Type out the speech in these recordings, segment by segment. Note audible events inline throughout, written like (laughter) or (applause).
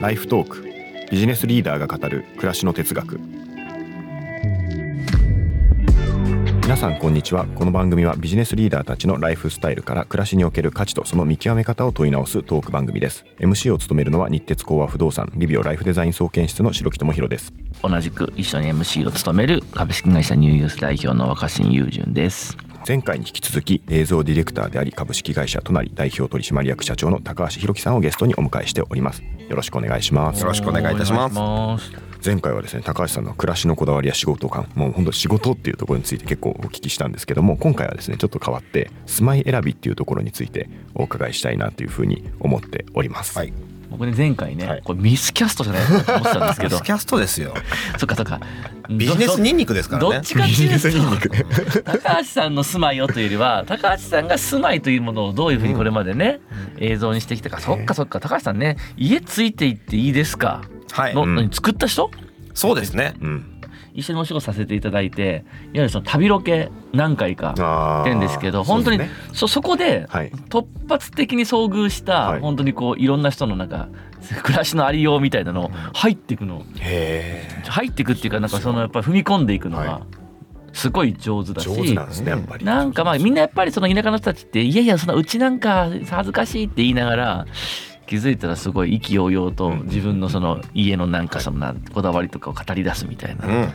ライフトークビジネスリーダーが語る暮らしの哲学。皆さんこんにちは。この番組はビジネスリーダーたちのライフスタイルから暮らしにおける価値とその見極め方を問い直すトーク番組です。MC を務めるのは日鉄工和不動産リビオライフデザイン総研室の白木智弘です。同じく一緒に MC を務める株式会社ニューユース代表の若新雄純です。前回に引き続き映像ディレクターであり株式会社となり代表取締役社長の高橋弘樹さんをゲストにお迎えしております。よろしくお願いします。よろしくお願いいたします前回はですね高橋さんの暮らしのこだわりや仕事感もう本当仕事っていうところについて結構お聞きしたんですけども今回はですねちょっと変わって住まい選びっていうところについてお伺いしたいなというふうに思っております、はい。僕ね前回ね、はい。これミスキャストじゃないかと思ってたんですけどミスキャストですよ。そっかそっか。ビジネスニンニクですからね。どっちかっていうビジネスニンニク。と高橋さんの住まいをというよりは高橋さんが住まいというものをどういうふうにこれまでね、映像にしてきたか。そっかそっか。高橋さんね家ついていっていいですか？はい。の、うん。作った人？そうですね。うん。一緒にお仕事させていただいていわゆるその旅ロケ何回かってんですけど本当にそねそそこではい。突発的に遭遇した、はい。本当にこういろんな人のなんか暮らしのありようみたいなのを入っていくの。へえ入っていくっていうかなんかそのやっぱり踏み込んでいくのはがすごい上手だし、なんかまあみんなやっぱりその田舎の人たちっていやいやそのうちなんか恥ずかしいって言いながら気づいたらすごい意気揚々とうん。自分のその家のなんかそのなんこだわりとかを語り出すみたいな。うん。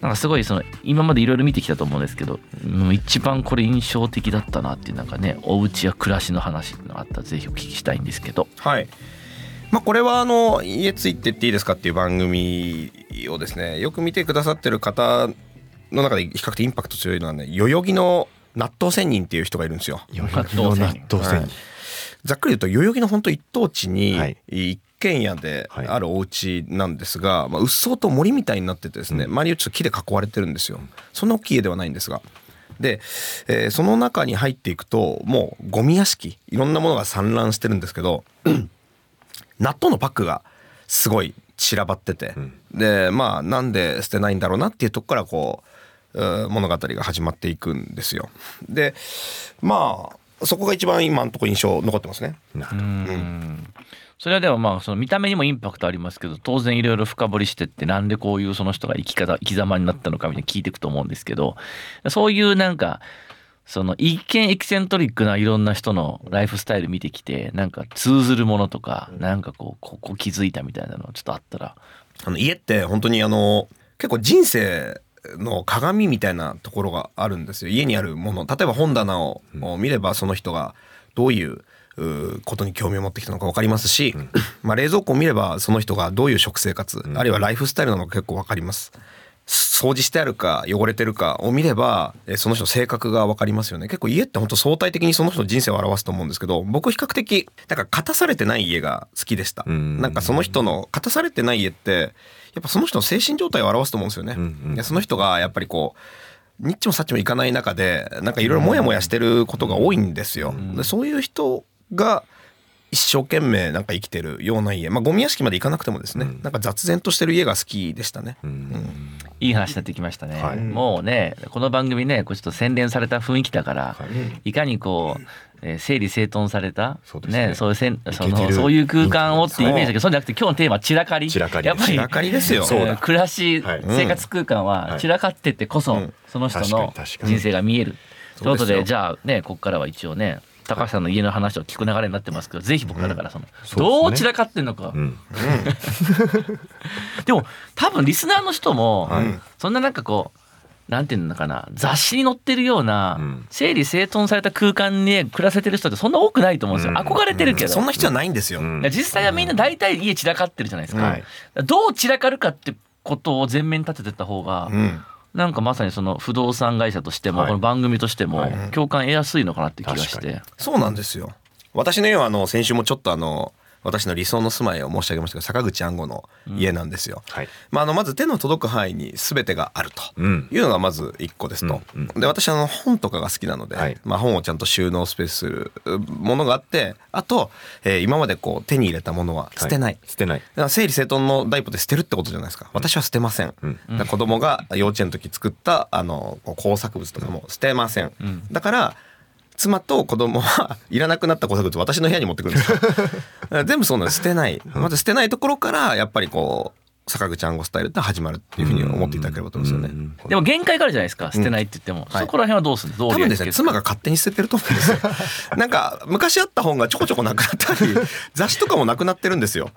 なんかすごいその今までいろいろ見てきたと思うんですけどうん。一番これ印象的だったなっていうなんかねお家や暮らしの話っていうのがあったらぜひお聞きしたいんですけど。はい。まあこれはあの家ついてっていいですかっていう番組をですねよく見てくださってる方の中で比較的インパクト強いのはね代々木の納豆仙人っていう人がいるんですよ。代々木の納豆仙人ざっくり言うと代々木の本当一等地にはい。一軒家ではい。あるお家なんですが、まあ、うっそうと森みたいになっててですね、うん。周りをちょっと木で囲われてるんですよ。そんな大きい家ではないんですが。で、えーその中に入っていくともうゴミ屋敷いろんなものが散乱してるんですけど (clears throat) 納豆のパックがすごい散らばってて、でまあなんで捨てないんだろうなっていうとこからこう物語が始まっていくんですよ。でまあそこが一番今のところ印象残ってますね。なうーん。それはでもまあその見た目にもインパクトありますけど当然いろいろ深掘りしてってなんでこういうその人が生き方生き様になったのかみたいな聞いていくと思うんですけどそういうなんかその一見エキセントリックないろんな人のライフスタイル見てきてなんか通ずるものとかなんかこうここ気づいたみたいなのちょっとあったら。あの家って本当にあの結構人生の鏡みたいなところがあるんですよ。家にあるもの。例えば本棚を見ればその人がどういうことに興味を持ってきたのか分かりますし、(laughs) まあ、冷蔵庫を見ればその人がどういう食生活、あるいはライフスタイルなのか結構分かります。掃除してあるか汚れてるかを見ればえその人の性格が分かりますよね。結構家って本当相対的にその人の人生を表すと思うんですけど僕比較的なんか勝たされてない家が好きでした。うん。なんかその人の勝たされてない家ってやっぱその人の精神状態を表すと思うんですよね、うんうん。でその人がやっぱりこうニッチもサッチもいかない中でなんかいろいろモヤモヤしてることが多いんですよ、でそういう人が一生懸命なんか生きてるような家。まあゴミ屋敷まで行かなくてもですね、うん。なんか雑然としてる家が好きでしたね、うん。いい話になってきましたね、はい。もうねこの番組ねこうちょっと洗練された雰囲気だから、い、かにこう、えー整理整頓されたそうですね。そういうせんそのそういう空間をっていうイメージだけどそうじゃなくて今日のテーマは散らかり。散らかりやっぱり散らかりですよそうだ。えー暮らし、はい。生活空間ははい。散らかってってこそ、うん。その人の人生が見える。ということでじゃあねここからは一応ね高橋さんの家の話を聞く流れになってますけどぜひ僕からだからその、そうですね。どう散らかってんのか、うん。(laughs) でも多分リスナーの人も、はい。そんななんかこうなんていうのかな雑誌に載ってるような、うん。整理整頓された空間に暮らせてる人ってそんな多くないと思うんですよ、うん。憧れてるけど、そんな必要はないんですよ、実際はみんな大体家散らかってるじゃないですか,、はい。どう散らかるかってことを前面に立ててった方が、うん。なんかまさにその不動産会社としても、はい。この番組としてもはい。共感得やすいのかなって気がし確て。そうなんですよ。私の家はあの先週もちょっとあの私の理想の住まいを申し上げましたけど坂口安吾の家なんですよ、はい。まあ、あのまず手の届く範囲に全てがあると。うん。いうのがまず一個ですと、うんで私あの本とかが好きなので、はい。まあ、本をちゃんと収納スペースするうものがあってあと、えー今までこう手に入れたものは捨てない、捨てない。だから整理整頓の第一歩で捨てるってことじゃないですか。私は捨てません、うん。だ子供が幼稚園の時作ったあの工作物とかも捨てません、うん。だから妻と子供はいらなくなった工作物私の部屋に持ってくるんですよ。だから全部そうなん捨てない。まず捨てないところからやっぱりこう坂口安吾スタイルって始まるっていうふうに思っていただければと思うんですよね。でも限界があるじゃないですか？捨てないって言っても、はい。そこら辺はどうするの？どう多分ですね妻が勝手に捨ててると思うんですよ。なんか昔あった本がちょこちょこなくなったり (laughs) 雑誌とかもなくなってるんですよ。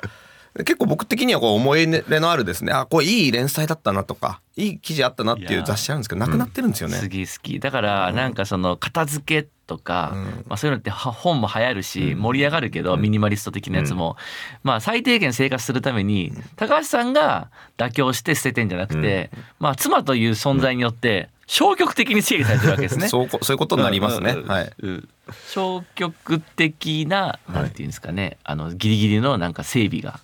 結構僕的にはこう思い入れのあるですね。あこれいい連載だったなとかいい記事あったなっていう雑誌あるんですけどなくなってるんですよね、すげえ好き。だからなんかその片付けとか、うん。まあ、そういうのっては本も流行るし盛り上がるけど、ミニマリスト的なやつも、まあ最低限生活するために高橋さんが妥協して捨ててんじゃなくて、まあ妻という存在によって消極的に整理されてるわけですね。(laughs) そうこそういうことになりますね、はいうん消極的ななんていうんですかね、あのギリギリのなんか整備が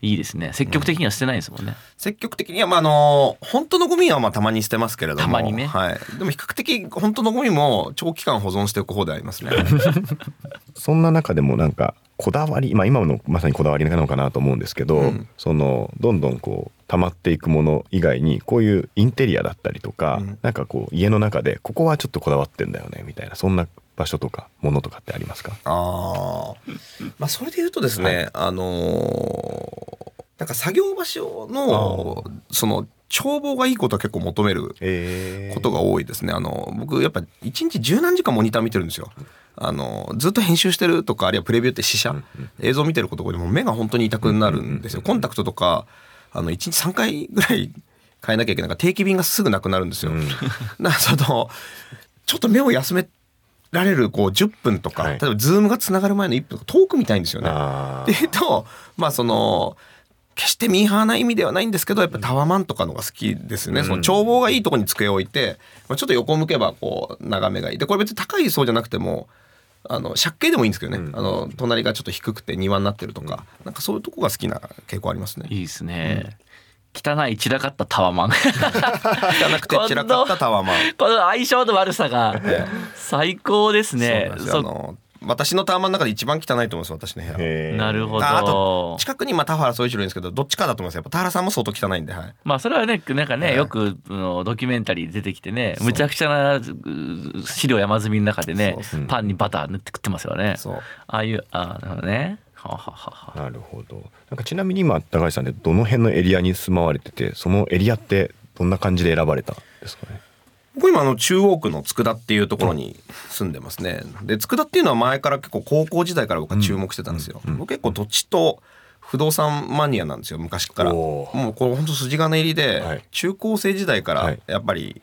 いいですね。積極的には捨てないですもんね、積極的にはまああの本当のゴミはまあたまに捨てますけれども。たまにね。はい、でも比較的本当のゴミも長期間保存しておく方でありますね。(laughs) そんな中でもなんかこだわり、まあ、今のまさにこだわりなのかなと思うんですけど、うん。そのどんどんこう溜まっていくもの以外にこういうインテリアだったりとか、うん。なんかこう家の中でここはちょっとこだわってんだよねみたいなそんな場所とかものとかってありますか？ああまあそれで言うとですね、あのーなんか作業場所のその眺望がいいことは結構求めるえことが多いですね。あの僕やっぱ一日十何時間モニター見てるんですよ。あのずっと編集してるとかあるいはプレビューって試写映像見てることでもう目が本当に痛くなるんですよ。コンタクトとかあの一日3回ぐらい変えなきゃいけないから定期便がすぐなくなるんですよ。うんだからそのちょっと目を休められるこう10分とか、はい例えばズームがつながる前の1分とか遠く見たいんですよね。あっていうとまあその決してミーハーな意味ではないんですけどやっぱタワマンとかのが好きですね、その眺望がいいところに机を置いて、まあ、ちょっと横を向けばこう眺めがいい。でこれ別に高いそうじゃなくてもあの借景でもいいんですけどね、あの隣がちょっと低くて庭になってるとか、なんかそういうとこが好きな傾向ありますね。いいですね、汚い散らかったタワマン。(laughs) 汚くて散らかったタワマン。この相性の悪さが最高ですね。そうあの私のタワマンの中で一番汚いと思います私の部屋。なるほど。ああと近くにまあ田原総一郎いるんですけどどっちかだと思いますやっぱ田原さんも相当汚いんで、はい、まあそれはねなんかね、ええよくあのドキュメンタリーで出てきてねむちゃくちゃなう資料山積みの中でねパンにバター塗って食ってますよね。そう。ああいうあなるほどね。はあはあはあは。あなるほど。なんかちなみに今高橋さんでどの辺のエリアに住まわれててそのエリアってどんな感じで選ばれたんですかね？僕今あの中央区の佃っていうところに住んでますね。で佃っていうのは前から結構高校時代から僕は注目してたんですよ。僕結構土地と不動産マニアなんですよ昔から。もうこれ本当筋金入りで、はい中高生時代からはいやっぱり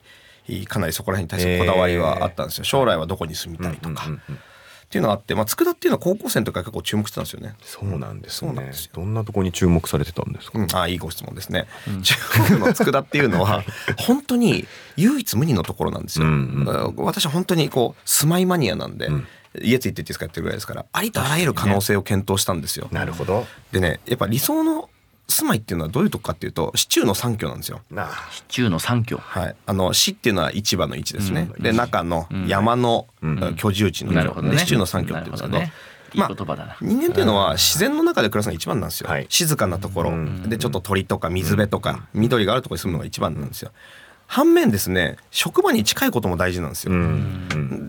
かなりそこら辺に対してこだわりはあったんですよ。将来はどこに住みたいとか。うんうんうんっていうのがあって、まあ、佃っていうのは高校生の時から結構注目してたんですよね。そうなんですね。そうなんですよ。どんなとこに注目されてたんですか、うん、ああいいご質問ですね。中国の佃っていうのは (laughs) 本当に唯一無二のところなんですよ。うんだから私は本当にこう住まいマニアなんで、家ついてっていいですかやってるぐらいですからありとあらゆる可能性を検討したんですよ。なるほど。でねやっぱ理想の住まいっていうのはどういうとこかっていうと市中の三居なんですよ。なシチューの三居はい、あの市っていうのは市場の位置ですね、うん。で中のうん。山のうん。居住地の居なるほどね。で市中の三居って言うんですけどまあ言葉だな、人間っていうのは自然の中で暮らすのが一番なんですよ、はい。静かなところ、うん。でちょっと鳥とか水辺とか緑があるところに住むのが一番なんですよ反面ですね職場に近いことも大事なんですよ、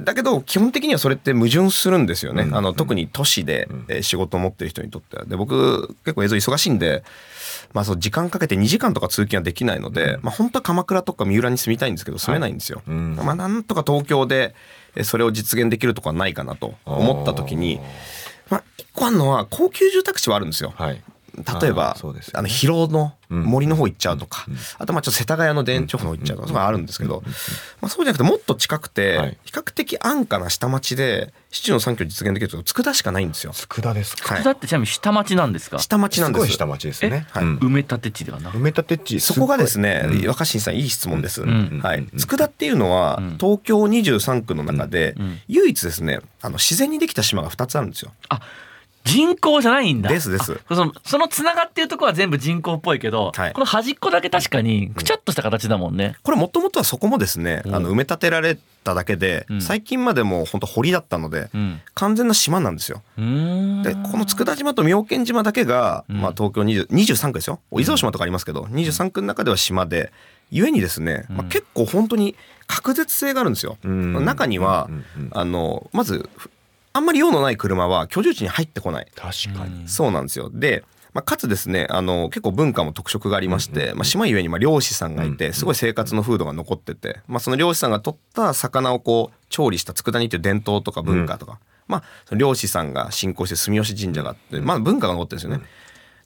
だけど基本的にはそれって矛盾するんですよね、うんあの特に都市で、えー仕事を持ってる人にとっては。で僕結構映像忙しいんで、まあ、そう時間かけて2時間とか通勤はできないので、まあ、本当は鎌倉とか三浦に住みたいんですけど住めないんですよ、はいうん。まあ、なんとか東京でえーそれを実現できるとこはないかなと思った時にまあ、一個あるのは高級住宅地はあるんですよ。はい例えばあの広尾のうん。森の方行っちゃうとか、あとまあちょっと世田谷の田園調布の方行っちゃうとか、そういうのがあるんですけど、まあ、そうじゃなくてもっと近くて、はい。比較的安価な下町で市中の産業実現できると佃しかないんですよ。佃ですか。はい。だってちなみに下町なんですか？下町なんです。すごい下町ですね。はい。うん。埋め立て地ではなく。埋め立て地そこがですね若新さんいい質問です。んはい。佃っていうのはうん。東京23区の中でうん唯一ですね、あの自然にできた島が2つあるんですよ。あ人工じゃないんだ。ですです。あそのそのつながってるとこは全部人工っぽいけど、はい。この端っこだけ確かにくちゃっとした形だもんね、これもともとはそこもですね、うん。あの埋め立てられただけで、うん。最近までもう本当堀だったので、うん。完全な島なんですよ。でこの佃島と妙見島だけが、うん。まあ、東京20 23区ですよ。伊豆大島とかありますけど、23区の中では島でゆえにですね、まあ、結構本当に確絶性があるんですよ。うん。中には、うんうん。あのまずあんまり用のない車は居住地に入ってこない。確かに。そうなんですよ。で、まあ、かつですねあの結構文化も特色がありまして、まあ、島ゆえにまあ漁師さんがいてすごい生活の風土が残ってて、まあ、その漁師さんが取った魚をこう調理した佃煮という伝統とか文化とか、まあ、その漁師さんが信仰してる住吉神社があって、まあ、文化が残ってるんですよね。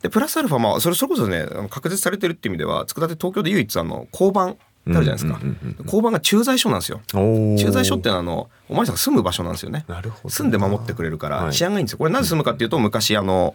でプラスアルファまあそれそれこそねあの確絶されてるっていう意味では佃煮東京で唯一あの交番ってあるじゃないですか、うんうんうん交番が駐在所なんですよ。駐在所っていうのはあのお巡りさんが住む場所なんですよね。なるほど。住んで守ってくれるからはい。治安がいいんですよ。これなぜ住むかっていうと昔あの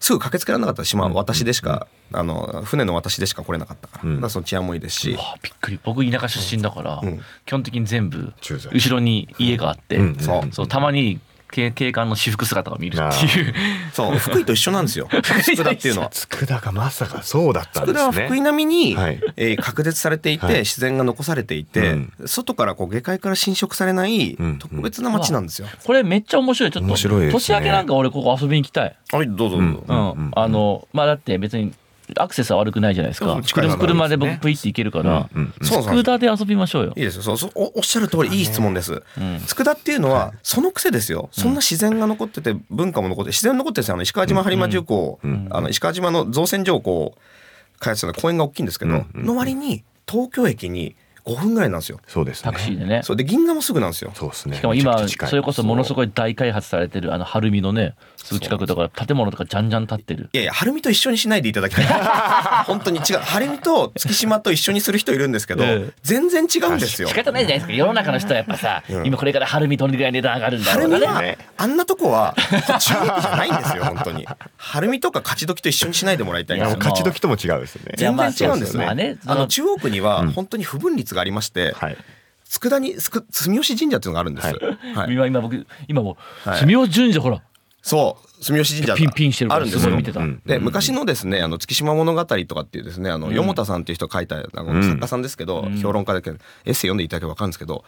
すぐ駆けつけられなかった島は私でしか、あの船の私でしか来れなかったから,、うん。だからその治安もいいですし、わあびっくり。僕田舎出身だから、うん。基本的に全部駐在後ろに家があって、うん。そう。そうたまに警警官の私服姿が見るっていう。そう。福井と一緒なんですよ。(laughs) 佃っていうのは。佃がまさかそうだったんですね。佃は福井並みに、はい。えー隔絶されていて、はい。自然が残されていて、うん。外からこう下界から侵食されないうん。特別な街なんですよ。これめっちゃ面白い。ちょっと面白いね。年明けなんか俺ここ遊びに行きたい、はいどうぞどうぞ。うんうん。あのまあだって別にアクセスは悪くないじゃないですか。車車で僕ねプイって行けるから、佃で遊びましょうよ。いいですよ。そうそうおおっしゃる通りいい質問です。うん。佃っていうのはその癖ですよ。そんな自然が残ってて文化も残って自然残ってるんですよあの石川島播磨重工、うん。あの石川島の造船所をこう開発した公園が大きいんですけど、の割に東京駅に5分ぐらいなんですよ。そうですね。タクシーでねそうで銀座もすぐなんですよ。そうですね。しかも今それこそものすごい大開発されてるあの晴海のねすぐ近くだから建物とかじゃんじゃん建ってるいやいや、晴海と一緒にしないでいただきたい。(laughs) 本当に違う。晴海と月島と一緒にする人いるんですけど、ええ全然違うんですよ仕。方ないじゃないですか世の中の人はやっぱさ、うん今これから晴海どれぐらい値段上がるんだろうがねあんなとこは中国じゃないんですよ本当に。晴海とか勝ち時と一緒にしないでもらいたいんです勝ち時とも違うですね。全然違うんですね。まあねあの中央区にはうん本当に不分率がありまして、はい。佃煮すく住吉神社っていうのがあるんです。はいはい。今今僕今もはい住吉神社ほらそう住吉神社がピンピンしてるあるんですよすごい見。てた、うんで昔のですねあの月島物語とかっていうですねあの、うんよもたさんっていう人が書いたあのうん作家さんですけど、うん評論家だけどエッセイ読んでいただければ分かるんですけど、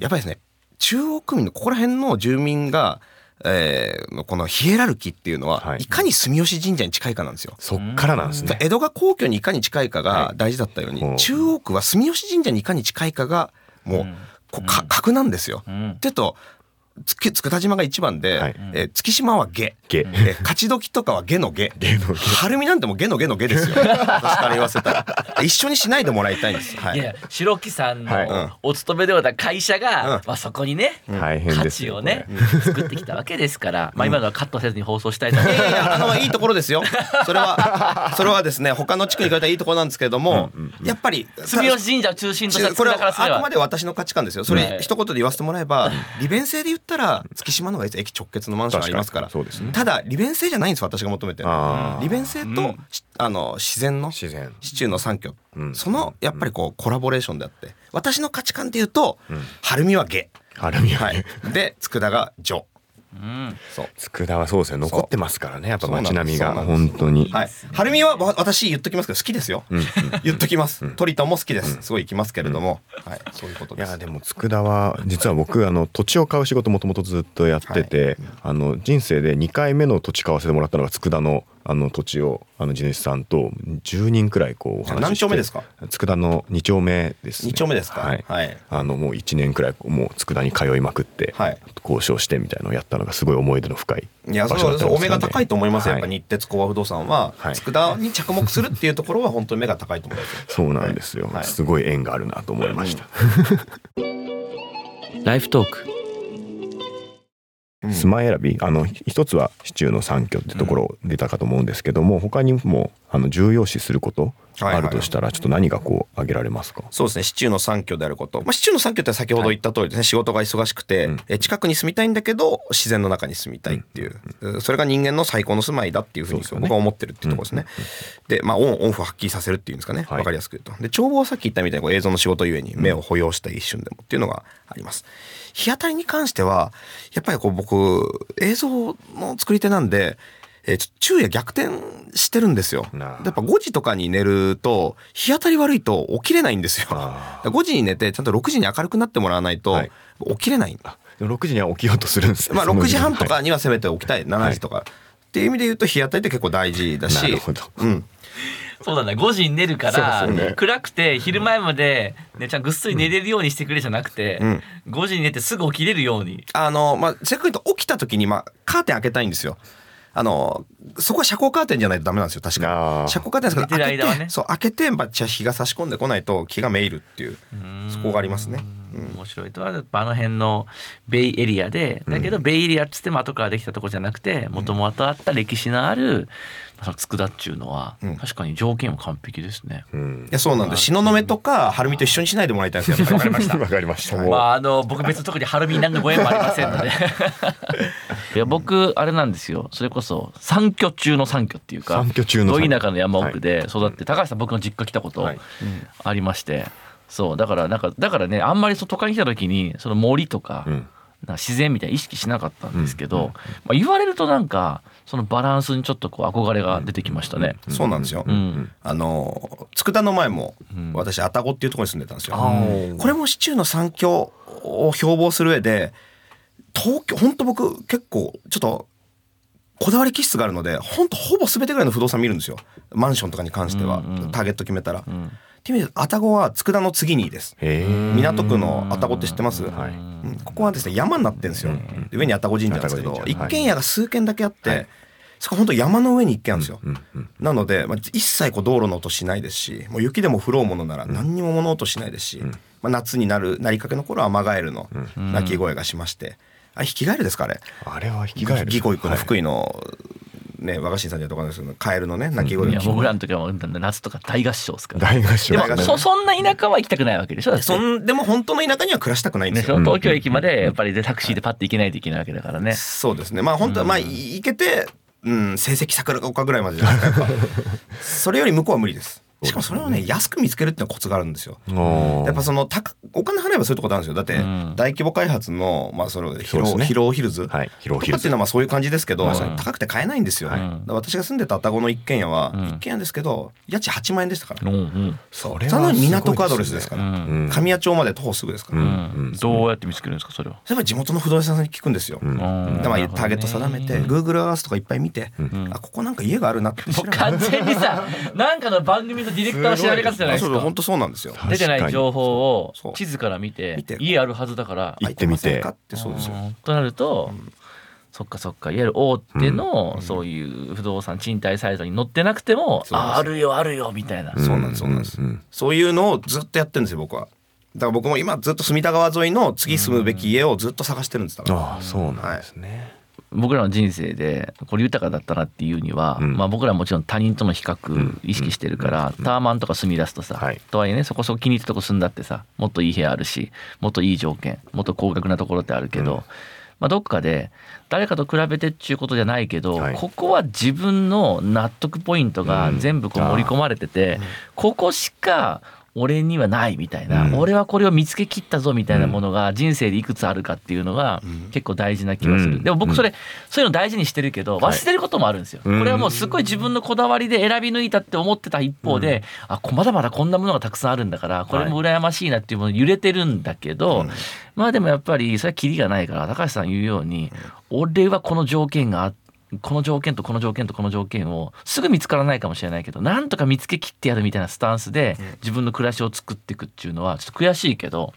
やっぱりですね中央区民のここら辺の住民が、えーのこのヒエラルキーっていうのは、はいい、かに住吉神社に近いかなんですよ。そっからなんですね。江戸が皇居にいかに近いかが大事だったように、はい中央区は住吉神社にいかに近いかがもう、うんこうか格なんですよ。うんってとつく佃島が一番で、はいえー月島は下。ゲ。えー勝ち時とかは下の下。ゲのゲ晴海なんてもう下の下の下ですよ。(laughs) 私から言わせたら。一緒にしないでもらいたいんです。はいい。や白木さんはいのお勤めではた会社が、うんまあ、そこにね、大変価ですよ。値をねこ作ってきたわけですから、まあ今のはカットせずに放送したいと思いいますやいやあのいいところですよ。それはそれはですね他の地区に比べたらいいところなんですけれども、やっぱり住吉神社を中心としたこれはあくまで私の価値観ですよ。そはいれ一言で言わせてもらえば、利便性で言ったら月島の方が駅直結のマンションありますから。そうですね。ただ利便性じゃないんです私が求めてる利便性と、うん。しあの自然の自然。市中の三居、うん。そのやっぱりこうコラボレーションであって。私の価値観で言うと、うん。晴海は下、アルミははい、で佃が上うん。そう。佃はそうですね。残ってますからね。やっぱ街並みが本当に。はい、晴海はわ私言っときますけど好きですよ、うんうん。言っときます、トリトンも好きです。すごい行きますけれども、はい。そういうことです。いやでも佃は実は僕あの土地を買う仕事もともとずっとやってて、あの人生で2回目の土地買わせてもらったのが佃のあの土地をあの地主さんと10人くらいこうお話しして何丁目ですか？佃の2丁目です、ね、二丁目ですか？はい、はい。あのもう1年くらいもう佃に通いまくって、はい。交渉してみたいのをやったのがすごい思い出の深いいや場所だそうですよね。が高いと思いますよ。やっぱはい日鉄工和不動産ははい。佃に着目するっていうところは本当に目が高いと思いますよ。そうなんですよ、はい。すごい縁があるなと思いました、(laughs) ライフトークスマ選びあの一つは市中の三居ってところ出たかと思うんですけども、他にもあの重要視することあるとしたらちょっと何がこう挙げられますか、そうですね。市中の三居であること、まあ、市中の三居って先ほど言った通りですね、仕事が忙しくて、うん。え近くに住みたいんだけど自然の中に住みたいっていう、それが人間の最高の住まいだっていうふうに僕は思ってるっていうところですね。でまあオンオンフを発揮させるっていうんですかね。はい。分かりやすく言うと。で眺望はさっき言ったみたいにこう映像の仕事ゆえに目を保養した一瞬でもっていうのがあります。日当たりに関してはやっぱりこう僕映像の作り手なんで、えーちょっと昼夜逆転してるんですよ。やっぱ5時とかに寝ると日当たり悪いと起きれないんですよ。あ5 (laughs) 時に寝てちゃんと6時に明るくなってもらわないとはい。起きれない。でも6時には起きようとするんですね。まあその6時半とはかにはせめて起きたい。7時とか、っていう意味で言うと日当たりって結構大事だし。なるほど。うん、そうだね。5時に寝るからね。暗くて昼前までねちゃんぐっすり寝れるようにしてくれじゃなくて、うん。5時に寝てすぐ起きれるように。あのまあせっかく言うと起きた時にまあカーテン開けたいんですよ。あのそこは遮光カーテンじゃないとダメなんですよ確か。遮光カーテンですけど開けてねそう開けてまあじゃあ日が差し込んでこないと気がめいるっていうそこがありますね。うん。面白いとはあの辺のベイエリアでだけどベイエリアっつっても後からできたとこじゃなくてもともとあった歴史のあるその佃っちゅうのはうん。確かに条件は完璧ですね。うん。いやそうなんで東雲とか晴海と一緒にしないでもらいたいんですよ。わかりました。わかりました。まああの僕別に特にハルミに何のご縁もありませんので。(laughs) いや僕あれなんですよ。それこそ三居中の三居っていうか三居中のど三居。田舎の山奥で育って高橋さん僕の実家来たことはい。ありましてそうだからなんかだからねあんまり都会に来た時にその森とか,、うん。な自然みたいに意識しなかったんですけど、まあ、言われるとなんかそのバランスにちょっとこう憧れが出てきましたね。そうなんですよ。うん。あの佃の前もうん。私愛宕っていうところに住んでたんですよ。あー。これも市中の三居を標榜する上で東京本当僕結構ちょっとこだわり気質があるので本当ほぼ全てぐらいの不動産見るんですよ。マンションとかに関しては、うんうん。ターゲット決めたら。うんっていう意味で愛宕は佃の次にです。港区の愛宕って知ってます、はい。うん。ここはですね山になってるんですよ、で上に愛宕神社なんですけど一軒家が数軒だけあって、そこ本当山の上に一軒あるんですよ、うんうんなので、まあ、一切こう道路の音しないですしもう雪でも降ろうものなら何にも物音しないですし、まあ、夏になるなりかけの頃はアマガエルの鳴き声がしまして、あヒキガエルですかあれ？あれは引き換える。義行くのはい。福井の、ね、和菓子さんじゃとかですけどカエルのね鳴き声僕らの時は夏とか大合唱ですから。大合唱。でもそそんな田舎は行きたくないわけでしょそんでも本当の田舎には暮らしたくないんですしょ東京駅までやっぱりでタクシーでパッて行けないといけないわけだからね。そうですね。まあ本当はまあい行けて、うん、成績桜ヶ丘ぐらいまでじゃないですか (laughs) それより向こうは無理ですしかもそれをね安く見つけるっていうのはコツがあるんですよ。やっぱその高お金払えばそういうところあるんですよ。だってうん。大規模開発のまあそのそうですね。広広ヒルズ？はい。広とヒルズ。かっていうのはまあそういう感じですけど、高くて買えないんですよ、私が住んでた愛宕の一軒家はうん。一軒家ですけど家賃8万円でしたから、うんうん。それは港区アドレスですから、神谷町まで徒歩すぐですから、どうやって見つけるんですかそれは？ぱり地元の不動産屋さんに聞くんですよ、うん。でまあ、ターゲット定めて Google アースとかいっぱい見て、ん。あここなんか家があるなって調べて完全にさなんかの番組のディレクターの調べ方じゃないですか。そう本当そうなんですよ。出てない情報を地図から見て家あるはずだから行ってみて。ってそうですよ。うん。となると、そっかそっかいわゆる大手のそういう不動産賃貸サイトに載ってなくても、ああるよあるよみたいな、そうなんですそうなんです。んそういうのをずっとやってるんですよ僕は。だから僕も今ずっと隅田川沿いの次住むべき家をずっと探してるんですだから。ああ、そうなんですね。僕らの人生でこれ豊かだったなっていうには、うん。まあ、僕らはもちろん他人との比較意識してるから、タワマンとか住み出すとさ、はい。とはいえねそこそこ気に入ったとこ住んだってさもっといい部屋あるしもっといい条件もっと高額なところってあるけど、うん。まあ、どっかで誰かと比べてっちゅうことじゃないけど、はい。ここは自分の納得ポイントがうん。全部こう盛り込まれてて、ここしか俺にはないみたいな、うん。俺はこれを見つけ切ったぞみたいなものが人生でいくつあるかっていうのが結構大事な気がする、うん。でも僕それ、そういうの大事にしてるけどはい。忘れることもあるんですよ、うん。これはもうすごい自分のこだわりで選び抜いたって思ってた一方で、あこまだまだこんなものがたくさんあるんだからこれも羨ましいなっていうもの揺れてるんだけど、うん。まあでもやっぱりそれはキリがないから高橋さん言うように、俺はこの条件があってこの条件とこの条件とこの条件をすぐ見つからないかもしれないけどなんとか見つけ切ってやるみたいなスタンスで自分の暮らしを作っていくっていうのはちょっと悔しいけど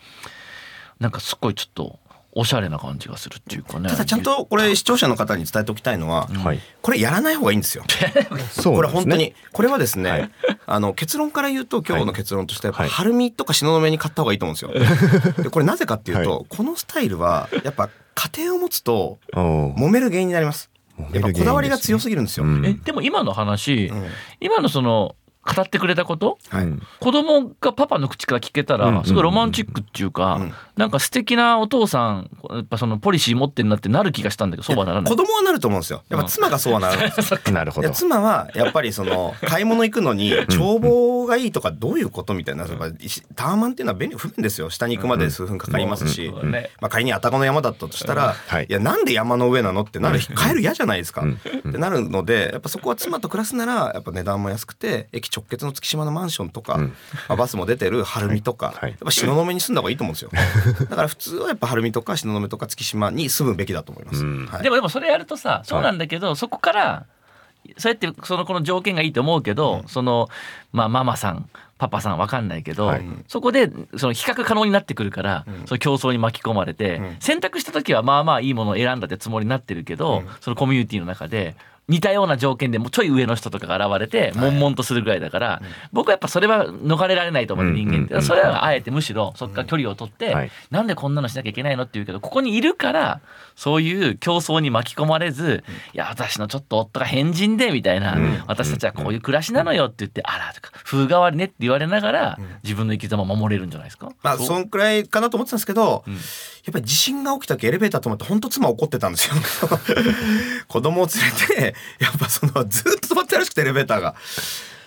なんかすっごいちょっとおしゃれな感じがするっていうかね。ただちゃんとこれ視聴者の方に伝えておきたいのは、はい。これやらない方がいいんですよ。(laughs) すねこれ本当にこれはですね、はいあの結論から言うと今日の結論としてやっぱはい晴海とか東雲に買った方がいいと思うんですよ。(laughs) でこれなぜかっていうと、はこのスタイルはやっぱ家庭を持つと揉める原因になります。やっぱこだわりが強すぎるんですよ。うん。えでも今の話、うん。今のその語ってくれたこと？はい。うん子供がパパの口から聞けたら、うん。すごいロマンチックっていうか、うん。なんか素敵なお父さんやっぱそのポリシー持ってんなってなる気がしたんだけどそうはならない。子供はなると思うんですよ。やっぱ妻がそうはならない。(laughs) なるほど。妻はやっぱりその買い物行くのに眺望がいいとかどういうことみたいなタワマンっていうのは便利不便ですよ。下に行くまで数分かかりますし、そうだねまあ、仮に愛宕の山だったとしたら、はいいやなんで山の上なのってなる帰る嫌じゃないですか、うん。ってなるのでやっぱそこは妻と暮らすならやっぱ値段も安くて駅直結の月島のマンションとか、うん。まあ、バスも出てる晴海とか、はい。やっぱ東雲に住んだ方がいいと思うんですよ。(laughs) だから普通はやっぱ晴海とか東雲とか月島に住むべきだと思います、うん。はい。でもでもそれやるとさそうなんだけど、そこからそうやってそのこの条件がいいと思うけど、そのまあママさんパパさんわかんないけど、はい。そこでその比較可能になってくるから、その競争に巻き込まれて、ん。選択した時はまあまあいいものを選んだってつもりになってるけど、そのコミュニティの中で似たような条件でもうちょい上の人とかが現れて悶々とするぐらいだから、僕はやっぱそれは逃れられないと思う、うん人間って、うんそれはあえてむしろそこから距離を取って、はい。なんでこんなのしなきゃいけないのって言うけどここにいるからそういう競争に巻き込まれず、いや私のちょっと夫が変人でみたいな、うん。私たちはこういう暮らしなのよって言って、あらとか風変わりねって言われながら、自分の生き様を守れるんじゃないですか？まあそんくらいかなと思ってたんですけど、ん。やっぱり地震が起きた時エレベーター止まって本当妻怒ってたんですよ。(laughs) 子供を連れて (laughs) やっぱそのずっと止まってたらしくてエレベーターが、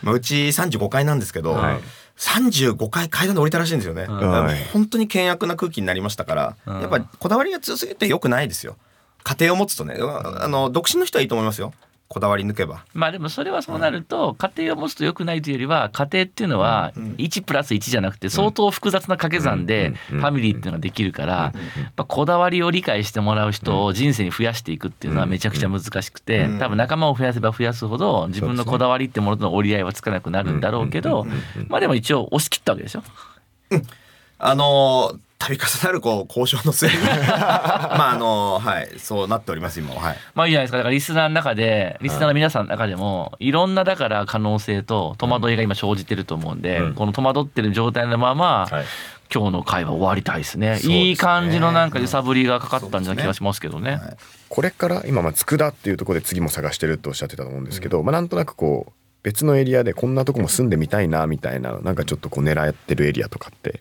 まあ、うち35階なんですけど、はい。35階階段で降りたらしいんですよね、だからはい。本当に険悪な空気になりましたから、うん。やっぱこだわりが強すぎて良くないですよ。家庭を持つとね。あの独身の人はいいと思いますよこだわり抜けば。まあでもそれはそうなると家庭を持つと良くないというよりは家庭っていうのは1プラス1じゃなくて相当複雑な掛け算でファミリーっていうのができるからやっぱこだわりを理解してもらう人を人生に増やしていくっていうのはめちゃくちゃ難しくて多分仲間を増やせば増やすほど自分のこだわりってものとの折り合いはつかなくなるんだろうけどまあでも一応押し切ったわけでしょ。あのー度重なるこう交渉の末に。(laughs) まああのーはいそうなっております今ははい。まあいいじゃないですか。だからリスナーの中でリスナーの皆さんの中でもいろんなだから可能性と戸惑いが今生じてると思うんで、うん。この戸惑ってる状態のまま、はい。今日の会話終わりたいですね。ね。いい感じのなんか揺さぶりがかかったんじゃない気がしますけどね。はい。これから今まあ佃っていうところで次も探してるとおっしゃってたと思うんですけど、まあなんとなくこう別のエリアでこんなとこも住んでみたいなみたいななんかちょっとこう狙ってるエリアとかって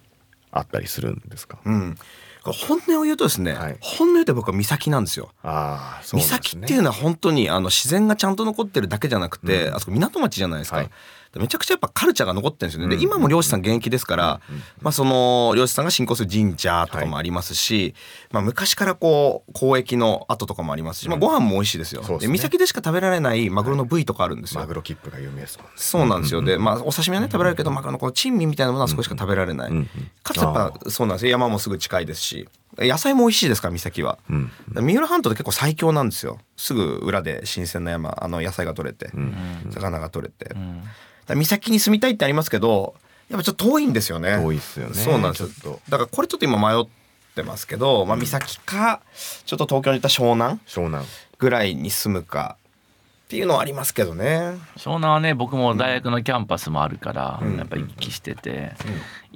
あったりするんですか、うん。本音を言うとですね、はい。本音を言うと僕は岬なんですよ。ああそうね。岬っていうのは本当にあの自然がちゃんと残ってるだけじゃなくて、うん。あそこ港町じゃないですか、はい。でめちゃくちゃやっぱカルチャーが残ってるんですよね、うんで今も漁師さん現役ですから、まあ、その漁師さんが信仰する神社とかもありますし、まあ、昔からこう交易の跡とかもありますし、まあ、ご飯も美味しいですよ、で岬でしか食べられないマグロの部位とかあるんですよ、マグロ切符が有名ですもんね。そうなんですよ。で、まあ、お刺身はね、食べられるけど、マグロのこの珍味みたいなものはそこしか食べられない。かつやっぱ、そうなんですよ。山もすぐ近いですし。野菜も美味しいですから、岬は。うん。三浦半島って結構最強なんですよ。すぐ裏で新鮮な山、あの野菜が取れて、魚が取れて。だから岬に住みたいってありますけど、やっぱちょっと遠いんですよね。遠いっすよね。そうなんです。よちょっと。だからこれちょっと今迷ってますけど、まあ岬か、ちょっと東京に行った湘南湘南。ぐらいに住むかっていうのはありますけどね。湘南はね僕も大学のキャンパスもあるから、うん。やっぱ行き来してて、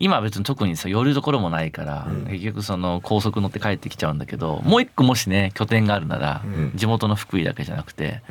今は別に特にさ寄るところもないから、結局その高速乗って帰ってきちゃうんだけどもう一個もしね拠点があるなら、うん。地元の福井だけじゃなくて、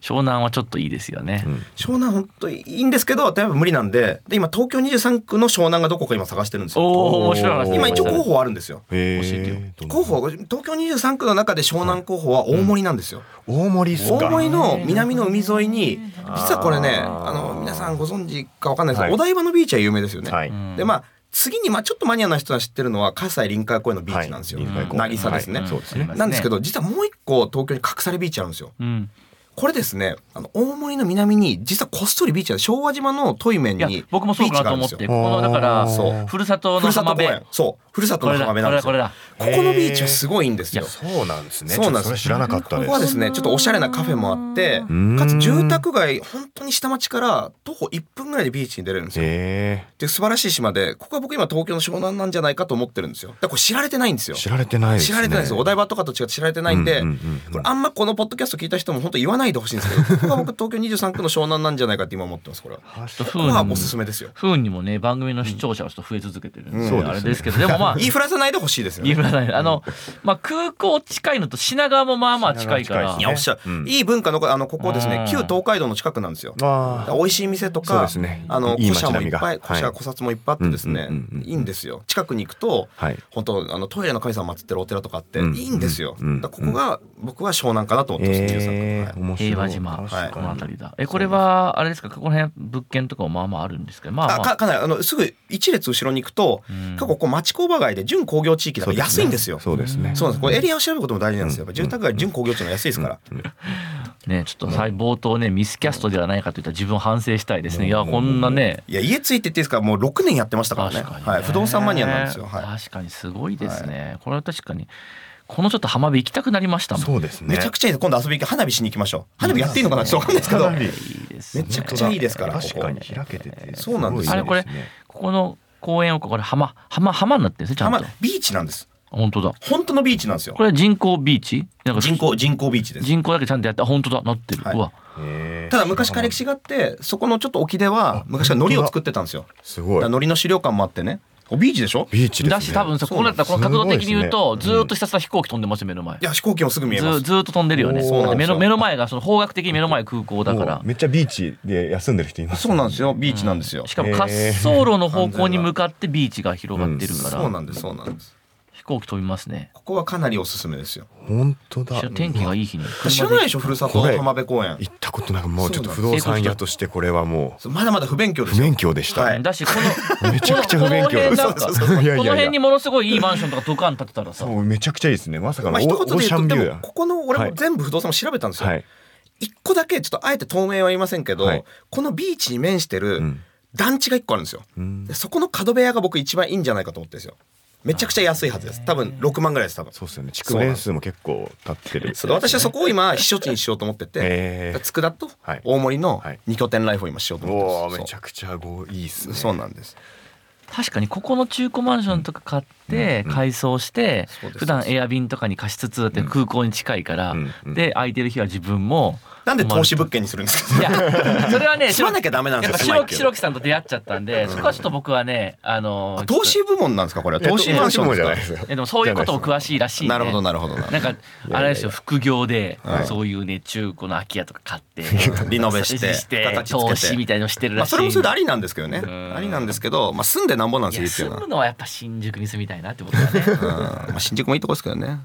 湘南はちょっといいですよね。うん。湘南本当にいいんですけど例えば無理なんでで今東京23区の湘南がどこか今探してるんですよ。おお面白い話今一応候候補あるんですよ。へ教えてよ。え候補東京23区の中で湘南候補は大森なんですよ、大森っすか。大森の南の海沿いに実はこれねあの皆さんご存知かわかんないですけど、はい。お台場のビーチは有名ですよね、はい。うん。でまあ次にまあちょっとマニアな人は知ってるのは葛西臨海公園のビーチなんですよ、はい。渚ですね、はい。そうですね。なんですけど実はもう一個東京に隠されビーチあるんですよ。うん、これですねあの大森の南に実はこっそりビーチが昭和島の遠い面いやに僕もそうかなと思ってこのだからそう。ふるさとふるさと公の浜辺園。そう。ふるさとの浜辺なんれだこれだですよここのビーチはすごいんですよ。いやそうなんですね。そうなんです。ちょっとそれ知らなかったです。ここはですねちょっとおしゃれなカフェもあってん。かつ住宅街本当に下町から徒歩1分ぐらいでビーチに出れるんですよ。へで素晴らしい島でここは僕今東京の湘南なんじゃないかと思ってるんですよ。だからこれ知られてないんですよ。え知られてないですね。知られてないんですよ。お台場とかと違って知られてないんで、うんうんうんうん。これあんまこのポッドキャスト聞いた人も本当言わないでほしいんですけど (laughs) ここが僕東京23区の湘南なんじゃないかって今思ってますこれは。ここはおすすめですよ。不運にもね。番組の視聴者はちょっと増え続けてるんで、うんそうですね。あれですけどでもまあ言いふらさないでほしいですよね。言いふらないあの、まあ、空港近いのと品川もまあまあ近いから品川近いやおっしゃいい文化のあのここですうんね。旧東海道の近くなんですよあ美味しい店とか、ですね。あのいい古社もいっぱい、古社はい古刹もいっぱいあってですね、いいんですよ。近くに行くと、はい本当あのトイレの神様祀ってるお寺とかあって、うんいいんですよ。ここが僕は湘南かなと思ってます。23はいええ面白い平和島、はいこの辺りだ。えこれはあれですか？この辺物件とかもまあまああるんですけどまあまあ。あかかなりあのすぐ一列後ろに行くと、うん。結構ここ町工場街で準工業地域だから安いんですよ。そうですね。そうなんです。これエリアを調べることも大事なんですよ。やっぱ住宅街準工業地の安いですから。ねちょっと最冒頭ねミスキャストではないかといったら自分を反省したいですね。いやこんなね。いや家ついてっていいですか？もう6年やってましたからね。ね。はい。不動産マニアなんですよ。はい。確かにすごいですね、これは確かにこのちょっと浜辺行きたくなりましたもん。そうですね。めちゃくちゃいいです今度遊び行き花火しに行きましょう。花火やっていいのかな？ちょっとわかんないですけど。かなりいいですね。めちゃくちゃいいですから確かに開けてて。そうなんですよ。ごいあれこれね。ここの公園をこれ浜浜浜になってるんですねちゃんと。浜ビーチなんです。本当だ。本当のビーチなんですよ。これは人工ビーチ？なんか人工人工ビーチです。人工だけちゃんとやってあ本当だ。なってる、はい。うわ。ただ昔から歴史があってそこのちょっと沖では昔から海苔を作ってたんですよ。すごい。海苔の資料館もあってね。おビーチでしょ？ビーチですね。だし多分さこうなったらこの角度的に言うとずーっとひたすら飛行機飛んでますよ目の前。いや飛行機もすぐ見えます。ずずーっと飛んでるよね。そうなんですよ。目の目の前がその方角的に目の前空港だから。めっちゃビーチで休んでる人います。そうなんですよ。ビーチなんですよ、しかも滑走路の方向に向かってビーチが広がってるから、そうなんですそうなんです。飛行機飛びますね。ここはかなりおすすめですよ。本当だ。天気がいい日に。知らないでしょふるさと浜辺公園。行ったことなくもうちょっと不動産屋としてこれはもそうまだまだ不勉強ですよ。勉強でした、はい。だしこの (laughs) めちゃくちゃ不勉強この辺にものすごいいいマンションとかドカン建てたらさ。めちゃくちゃいいですね。まさかのオまあ一言で言うとャンビューだ。でもここの俺はい。も全部不動産も調べたんですよ、はい。一個だけちょっとあえて透明は言いませんけど、はい。このビーチに面してるうん。団地が一個あるんですよ、うん。でそこの角部屋が僕一番いいんじゃないかと思ってるんですよめちゃくちゃ安いはずです。多分6万ぐらいです多分。そうですよね。築年数も結構経ってる。それ私はそこを今避暑地にしようと思っててへー佃とはい。大森のはい。二拠点ライフを今しようと思ってます。めちゃくちゃごいいっすそうね。そうなんです。確かにここの中古マンションとか買ってうん改装して普段エア便とかに貸しつつだって空港に近いからうんうん。で空いてる日は自分もなんで投資物件にするんですか？いやそれはね (laughs) 住まなきゃダメなんやっですよぱ白木白木さんと出会っちゃったんでそこはちょっと僕はねあの投資部門なんですかこれは？投資マンションじゃないですよ。えでもそういうことも詳しいらしいねなるほどなるほどななんかあれですよ副業ではい。そういうね中古の空き家とか買って (laughs) リノベして投資みたいのしてるまあらしいそれもそれでありなんですけどね。んありなんですけどまあ住んでなんぼなんでいすよ住むのはやっぱ新宿に住みたいなってことだね。うん。まあ新宿もいいとこですけどね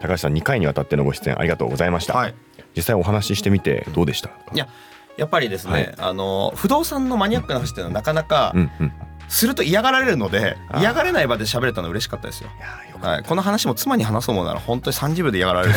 高橋さん2回にわたってのご出演ありがとうございました、はい。実際お話ししてみてどうでした？いややっぱりですね、はい。あの不動産のマニアックな話っていうのはなかなかうんうん。すると嫌がられるので、嫌がれない場で喋れたの嬉しかったですよ。はい、この話も妻に話そうもんなら本当に30秒で嫌がられる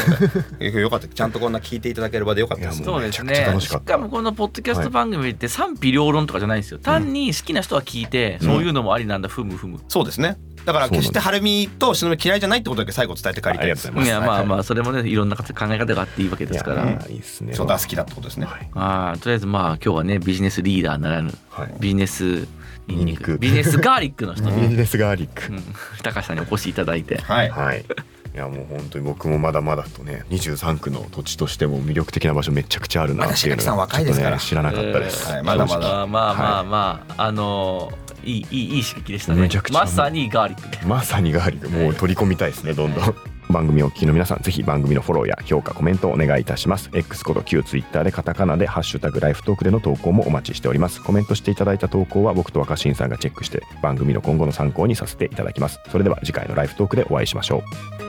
ので (laughs) よかった。ちゃんとこんな聞いていただければでよかったです。そうですめちゃくちゃね楽しかった。しかもこのポッドキャスト番組って賛否両論とかじゃないんですよ。単に好きな人は聞いてそういうのもありなんだ。ふむふむ。そうですねだから決して晴海と篠宮嫌いじゃないってことだけ最後伝えて帰りたいです。います。いやまあまあそれもねいろんな考え方があっていいわけですから。いやーいいですね。そうだ好きだってことですね、はいあーとりあえずまあ今日はねビジネスリーダーならぬはい。ビジネスニンニククビジネスガーリックの人。に、(laughs) ビジネスガーリック。うん、高橋さんにお越しいただいて。はい。はい。いやもう本当に僕もまだまだとね23区の土地としても魅力的な場所めちゃくちゃあるなっていうのまだ白木さん若いですから。ちょっとね知らなかったです、えーはい。まだまだ。まあまあまあまあ、あのーいいいいいい刺激でしたね。まさにガーリックで。まさにガーリック。もう取り込みたいですねどんどん。番組をお聞きの皆さんぜひ番組のフォローや評価コメントをお願いいたします。X こと旧 Twitter でカタカナでハッシュタグライフトークでの投稿もお待ちしております。コメントしていただいた投稿は僕と若新さんがチェックして番組の今後の参考にさせていただきます。それでは次回のライフトークでお会いしましょう